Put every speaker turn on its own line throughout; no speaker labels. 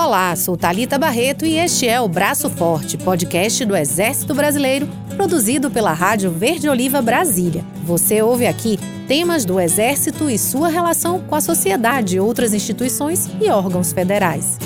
Olá, sou Talita Barreto e este é o Braço Forte, podcast do Exército Brasileiro, produzido pela Rádio Verde Oliva Brasília. Você ouve aqui temas do Exército e sua relação com a sociedade, outras instituições e órgãos federais.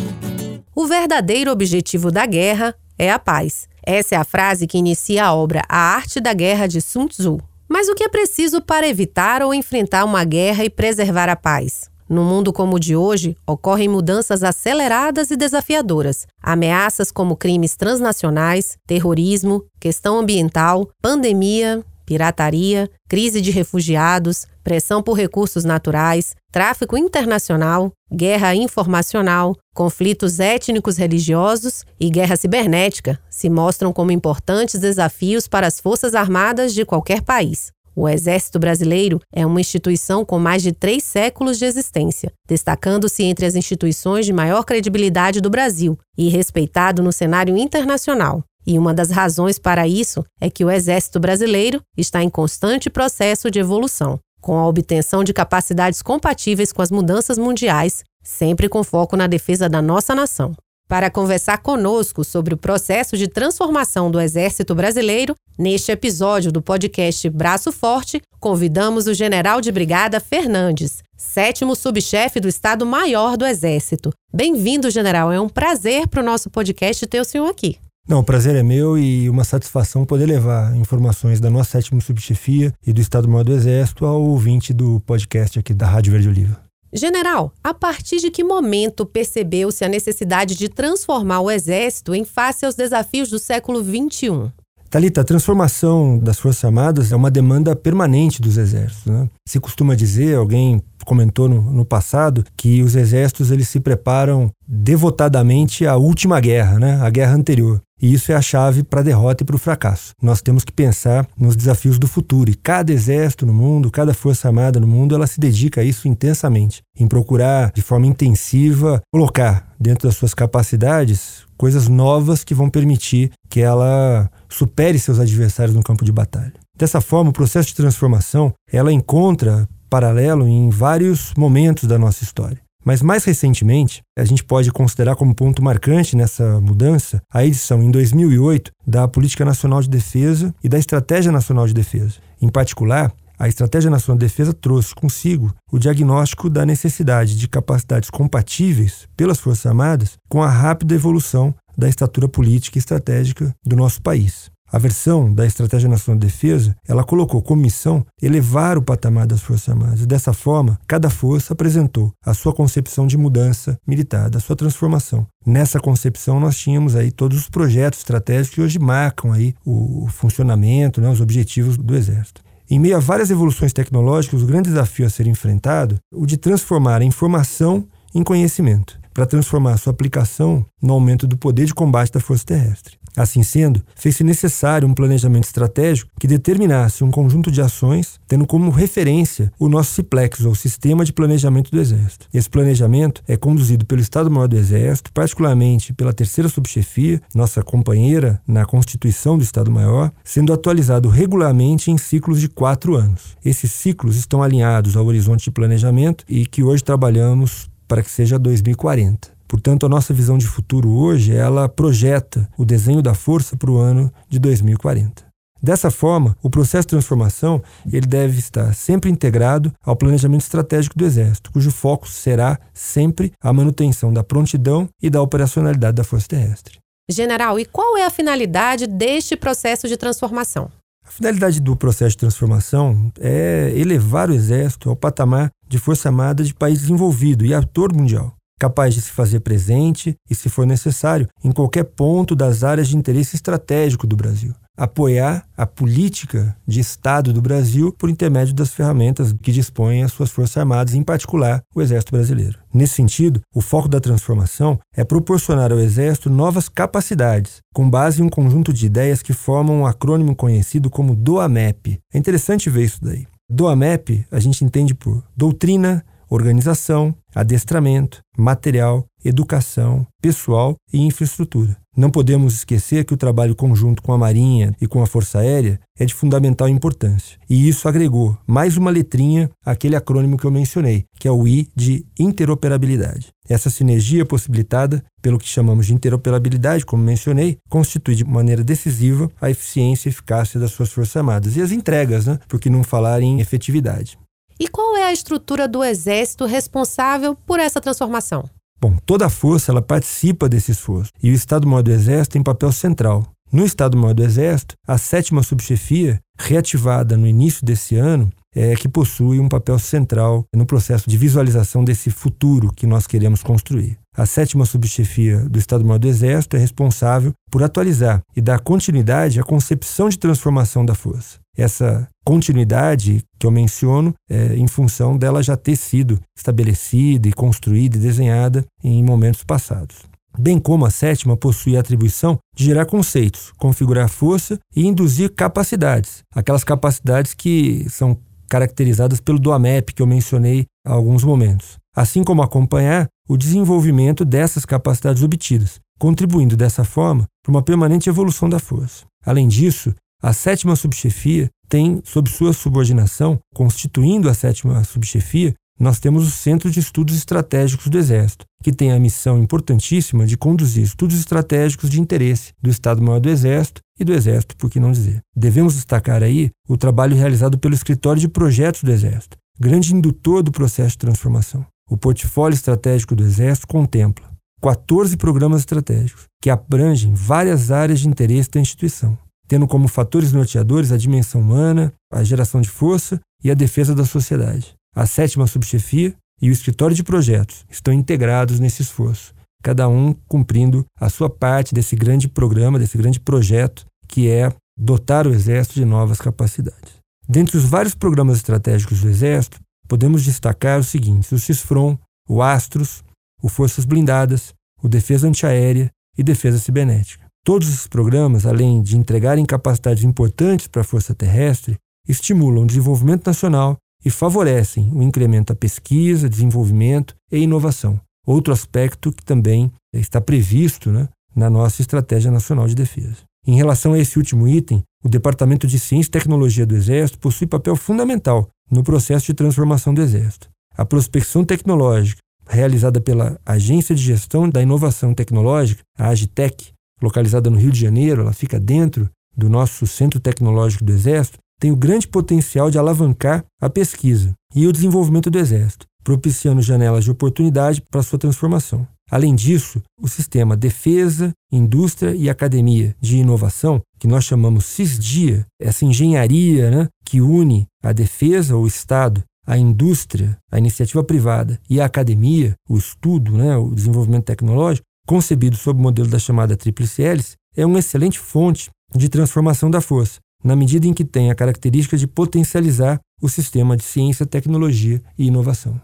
O verdadeiro objetivo da guerra é a paz. Essa é a frase que inicia a obra A Arte da Guerra de Sun Tzu. Mas o que é preciso para evitar ou enfrentar uma guerra e preservar a paz? No mundo como o de hoje, ocorrem mudanças aceleradas e desafiadoras. Ameaças como crimes transnacionais, terrorismo, questão ambiental, pandemia, pirataria, crise de refugiados, pressão por recursos naturais, tráfico internacional, guerra informacional, conflitos étnicos religiosos e guerra cibernética se mostram como importantes desafios para as Forças Armadas de qualquer país. O Exército Brasileiro é uma instituição com mais de três séculos de existência, destacando-se entre as instituições de maior credibilidade do Brasil e respeitado no cenário internacional. E uma das razões para isso é que o Exército Brasileiro está em constante processo de evolução, com a obtenção de capacidades compatíveis com as mudanças mundiais, sempre com foco na defesa da nossa nação. Para conversar conosco sobre o processo de transformação do Exército Brasileiro, neste episódio do podcast Braço Forte, convidamos o General de Brigada Fernandes, sétimo subchefe do Estado-Maior do Exército. Bem-vindo, General. É um prazer para o nosso podcast ter o senhor aqui.
Não, o prazer é meu e uma satisfação poder levar informações da nossa sétima subchefia e do Estado-Maior do Exército ao ouvinte do podcast aqui da Rádio Verde Oliva.
General, a partir de que momento percebeu-se a necessidade de transformar o Exército em face aos desafios do século XXI?
Talita, a transformação das Forças Armadas é uma demanda permanente dos exércitos. Né? Se costuma dizer, alguém comentou no, no, passado, que os exércitos eles se preparam devotadamente à última guerra, né? a guerra anterior. E isso é a chave para a derrota e para o fracasso. Nós temos que pensar nos desafios do futuro. E cada exército no mundo, cada força armada no mundo, ela se dedica a isso intensamente, em procurar de forma intensiva colocar dentro das suas capacidades coisas novas que vão permitir que ela supere seus adversários no campo de batalha. Dessa forma, o processo de transformação, ela encontra paralelo em vários momentos da nossa história. Mas mais recentemente, a gente pode considerar como ponto marcante nessa mudança a edição em 2008 da Política Nacional de Defesa e da Estratégia Nacional de Defesa. Em particular, a Estratégia Nacional de Defesa trouxe consigo o diagnóstico da necessidade de capacidades compatíveis pelas Forças Armadas com a rápida evolução da estatura política e estratégica do nosso país. A versão da Estratégia Nacional de Defesa, ela colocou como missão elevar o patamar das Forças Armadas. Dessa forma, cada força apresentou a sua concepção de mudança militar, da sua transformação. Nessa concepção, nós tínhamos aí todos os projetos estratégicos que hoje marcam aí o funcionamento, né, os objetivos do Exército. Em meio a várias evoluções tecnológicas, o grande desafio a ser enfrentado é o de transformar a informação em conhecimento, para transformar a sua aplicação no aumento do poder de combate da força terrestre. Assim sendo, fez-se necessário um planejamento estratégico que determinasse um conjunto de ações, tendo como referência o nosso CIPLEX, ou Sistema de Planejamento do Exército. Esse planejamento é conduzido pelo Estado-Maior do Exército, particularmente pela terceira subchefia, nossa companheira na Constituição do Estado-Maior, sendo atualizado regularmente em ciclos de quatro anos. Esses ciclos estão alinhados ao horizonte de planejamento e que hoje trabalhamos para que seja 2040. Portanto, a nossa visão de futuro hoje, ela projeta o desenho da força para o ano de 2040. Dessa forma, o processo de transformação ele deve estar sempre integrado ao planejamento estratégico do Exército, cujo foco será sempre a manutenção da prontidão e da operacionalidade da Força Terrestre.
General, e qual é a finalidade deste processo de transformação?
A finalidade do processo de transformação é elevar o Exército ao patamar de Força Armada de país desenvolvido e ator mundial capaz de se fazer presente e, se for necessário, em qualquer ponto das áreas de interesse estratégico do Brasil. Apoiar a política de Estado do Brasil por intermédio das ferramentas que dispõem as suas Forças Armadas, em particular o Exército Brasileiro. Nesse sentido, o foco da transformação é proporcionar ao Exército novas capacidades, com base em um conjunto de ideias que formam um acrônimo conhecido como DOAMEP. É interessante ver isso daí. DOAMEP a gente entende por doutrina, organização, adestramento, material, educação, pessoal e infraestrutura. Não podemos esquecer que o trabalho conjunto com a Marinha e com a Força Aérea é de fundamental importância. E isso agregou mais uma letrinha àquele acrônimo que eu mencionei, que é o I de interoperabilidade. Essa sinergia possibilitada pelo que chamamos de interoperabilidade, como mencionei, constitui de maneira decisiva a eficiência e eficácia das suas Forças Armadas e as entregas, né? por que não falar em efetividade.
E qual é a estrutura do Exército responsável por essa transformação?
Bom, toda a força ela participa desse esforço e o Estado-Maior do Exército tem papel central. No Estado-Maior do Exército, a sétima subchefia, reativada no início desse ano, é que possui um papel central no processo de visualização desse futuro que nós queremos construir. A sétima subchefia do Estado-Maior do Exército é responsável por atualizar e dar continuidade à concepção de transformação da força essa continuidade que eu menciono é em função dela já ter sido estabelecida e construída e desenhada em momentos passados. Bem como a sétima possui a atribuição de gerar conceitos, configurar força e induzir capacidades, aquelas capacidades que são caracterizadas pelo DOAMEP que eu mencionei há alguns momentos, assim como acompanhar o desenvolvimento dessas capacidades obtidas, contribuindo dessa forma para uma permanente evolução da força. Além disso, a sétima subchefia tem, sob sua subordinação, constituindo a sétima subchefia, nós temos o Centro de Estudos Estratégicos do Exército, que tem a missão importantíssima de conduzir estudos estratégicos de interesse do Estado-Maior do Exército e do Exército, por que não dizer. Devemos destacar aí o trabalho realizado pelo Escritório de Projetos do Exército, grande indutor do processo de transformação. O portfólio estratégico do Exército contempla 14 programas estratégicos que abrangem várias áreas de interesse da instituição tendo como fatores norteadores a dimensão humana, a geração de força e a defesa da sociedade. A sétima subchefia e o escritório de projetos estão integrados nesse esforço, cada um cumprindo a sua parte desse grande programa, desse grande projeto que é dotar o Exército de novas capacidades. Dentre os vários programas estratégicos do Exército, podemos destacar os seguintes: o CISFRON, o Astros, o Forças Blindadas, o Defesa Antiaérea e Defesa Cibernética. Todos os programas, além de entregarem capacidades importantes para a força terrestre, estimulam o desenvolvimento nacional e favorecem o incremento da pesquisa, desenvolvimento e inovação. Outro aspecto que também está previsto né, na nossa Estratégia Nacional de Defesa. Em relação a esse último item, o Departamento de Ciência e Tecnologia do Exército possui papel fundamental no processo de transformação do Exército. A prospecção tecnológica, realizada pela Agência de Gestão da Inovação Tecnológica, a Agitec, localizada no Rio de Janeiro, ela fica dentro do nosso Centro Tecnológico do Exército, tem o grande potencial de alavancar a pesquisa e o desenvolvimento do Exército, propiciando janelas de oportunidade para sua transformação. Além disso, o sistema Defesa, Indústria e Academia de Inovação, que nós chamamos CISDIA, essa engenharia né, que une a defesa, o Estado, a indústria, a iniciativa privada e a academia, o estudo, né, o desenvolvimento tecnológico, concebido sob o modelo da chamada tríplice hélice, é uma excelente fonte de transformação da força, na medida em que tem a característica de potencializar o sistema de ciência, tecnologia e inovação.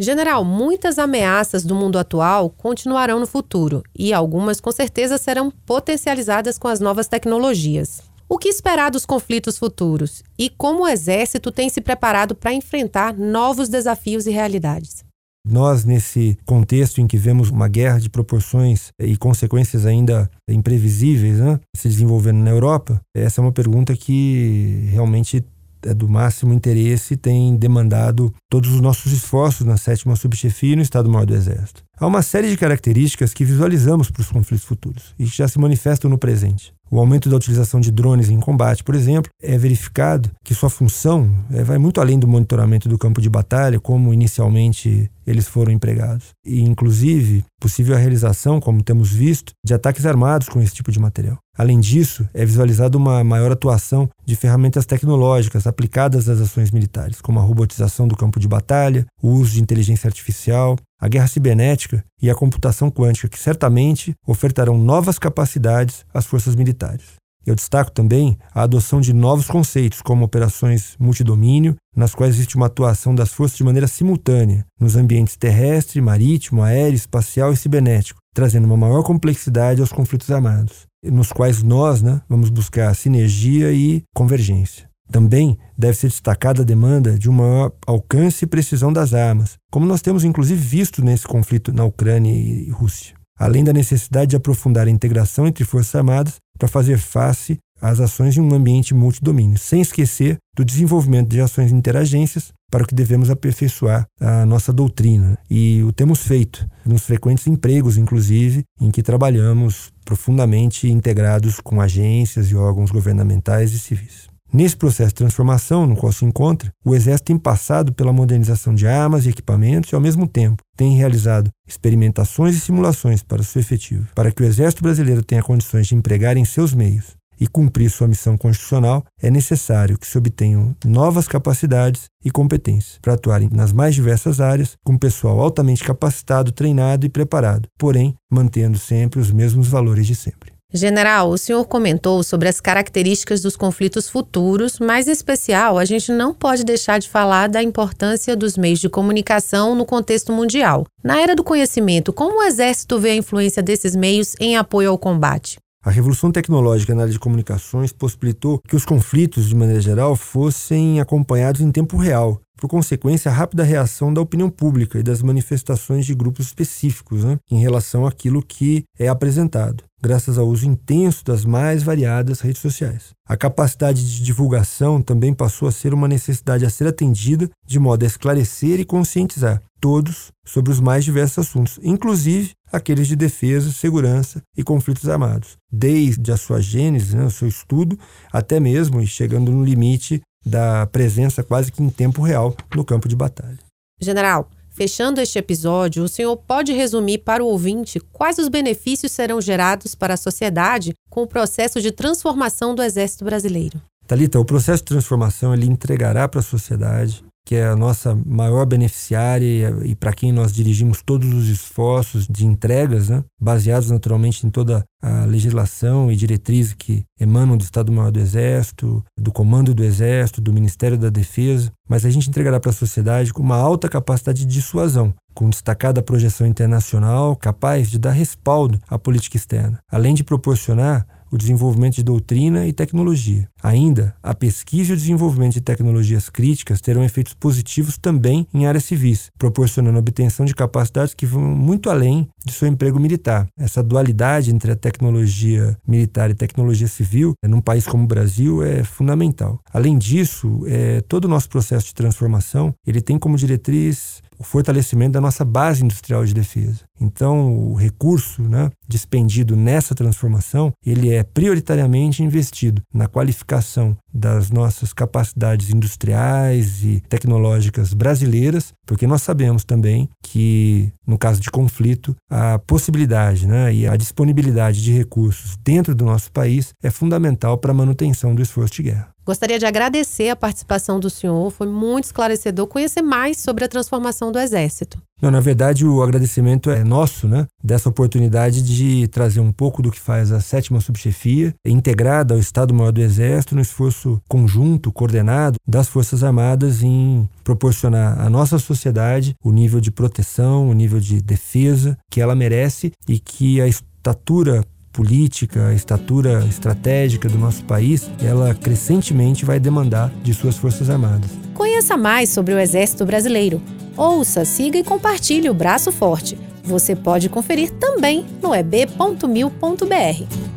General, muitas ameaças do mundo atual continuarão no futuro e algumas com certeza serão potencializadas com as novas tecnologias. O que esperar dos conflitos futuros e como o Exército tem se preparado para enfrentar novos desafios e realidades?
Nós, nesse contexto em que vemos uma guerra de proporções e consequências ainda imprevisíveis né, se desenvolvendo na Europa, essa é uma pergunta que realmente é do máximo interesse e tem demandado todos os nossos esforços na sétima subchefia e no Estado-Maior do Exército. Há uma série de características que visualizamos para os conflitos futuros e que já se manifestam no presente. O aumento da utilização de drones em combate, por exemplo, é verificado que sua função é, vai muito além do monitoramento do campo de batalha, como inicialmente eles foram empregados. E, inclusive, possível a realização, como temos visto, de ataques armados com esse tipo de material. Além disso, é visualizada uma maior atuação de ferramentas tecnológicas aplicadas às ações militares, como a robotização do campo de batalha, o uso de inteligência artificial, a guerra cibernética e a computação quântica, que certamente ofertarão novas capacidades às forças militares. Eu destaco também a adoção de novos conceitos, como operações multidomínio, nas quais existe uma atuação das forças de maneira simultânea, nos ambientes terrestre, marítimo, aéreo, espacial e cibernético, trazendo uma maior complexidade aos conflitos armados, nos quais nós né, vamos buscar sinergia e convergência. Também deve ser destacada a demanda de um maior alcance e precisão das armas, como nós temos inclusive visto nesse conflito na Ucrânia e Rússia. Além da necessidade de aprofundar a integração entre Forças Armadas para fazer face às ações em um ambiente multidomínio, sem esquecer do desenvolvimento de ações interagências para o que devemos aperfeiçoar a nossa doutrina. E o temos feito, nos frequentes empregos, inclusive, em que trabalhamos profundamente integrados com agências e órgãos governamentais e civis. Nesse processo de transformação no qual se encontra, o Exército tem passado pela modernização de armas e equipamentos e, ao mesmo tempo, tem realizado experimentações e simulações para seu efetivo, para que o Exército brasileiro tenha condições de empregar em seus meios e cumprir sua missão constitucional, é necessário que se obtenham novas capacidades e competências para atuarem nas mais diversas áreas, com pessoal altamente capacitado, treinado e preparado, porém mantendo sempre os mesmos valores de sempre.
General, o senhor comentou sobre as características dos conflitos futuros, mas em especial a gente não pode deixar de falar da importância dos meios de comunicação no contexto mundial. Na era do conhecimento, como o Exército vê a influência desses meios em apoio ao combate?
A revolução tecnológica na área de comunicações possibilitou que os conflitos, de maneira geral, fossem acompanhados em tempo real, por consequência, a rápida reação da opinião pública e das manifestações de grupos específicos né, em relação àquilo que é apresentado, graças ao uso intenso das mais variadas redes sociais. A capacidade de divulgação também passou a ser uma necessidade a ser atendida de modo a esclarecer e conscientizar todos sobre os mais diversos assuntos, inclusive aqueles de defesa, segurança e conflitos armados, desde a sua gênese, né, o seu estudo, até mesmo e chegando no limite da presença quase que em tempo real no campo de batalha.
General, fechando este episódio, o senhor pode resumir para o ouvinte quais os benefícios serão gerados para a sociedade com o processo de transformação do Exército Brasileiro?
Talita, o processo de transformação ele entregará para a sociedade que é a nossa maior beneficiária e para quem nós dirigimos todos os esforços de entregas, né, baseados naturalmente em toda a legislação e diretrizes que emanam do Estado-Maior do Exército, do Comando do Exército, do Ministério da Defesa, mas a gente entregará para a sociedade com uma alta capacidade de dissuasão, com destacada projeção internacional capaz de dar respaldo à política externa, além de proporcionar o desenvolvimento de doutrina e tecnologia. Ainda, a pesquisa e o desenvolvimento de tecnologias críticas terão efeitos positivos também em áreas civis, proporcionando a obtenção de capacidades que vão muito além de seu emprego militar. Essa dualidade entre a tecnologia militar e tecnologia civil, num país como o Brasil, é fundamental. Além disso, é, todo o nosso processo de transformação ele tem como diretriz o fortalecimento da nossa base industrial de defesa. Então, o recurso né, dispendido nessa transformação, ele é prioritariamente investido na qualificação das nossas capacidades industriais e tecnológicas brasileiras, porque nós sabemos também que, no caso de conflito, a possibilidade né, e a disponibilidade de recursos dentro do nosso país é fundamental para a manutenção do esforço de guerra.
Gostaria de agradecer a participação do senhor, foi muito esclarecedor conhecer mais sobre a transformação do Exército.
Não, na verdade, o agradecimento é nosso, né? Dessa oportunidade de trazer um pouco do que faz a sétima subchefia, integrada ao Estado-Maior do Exército, no esforço conjunto, coordenado das Forças Armadas em proporcionar à nossa sociedade o nível de proteção, o nível de defesa que ela merece e que a estatura política, a estatura estratégica do nosso país, ela crescentemente vai demandar de suas Forças Armadas.
Conheça mais sobre o Exército Brasileiro. Ouça, siga e compartilhe o Braço Forte. Você pode conferir também no eb.mil.br.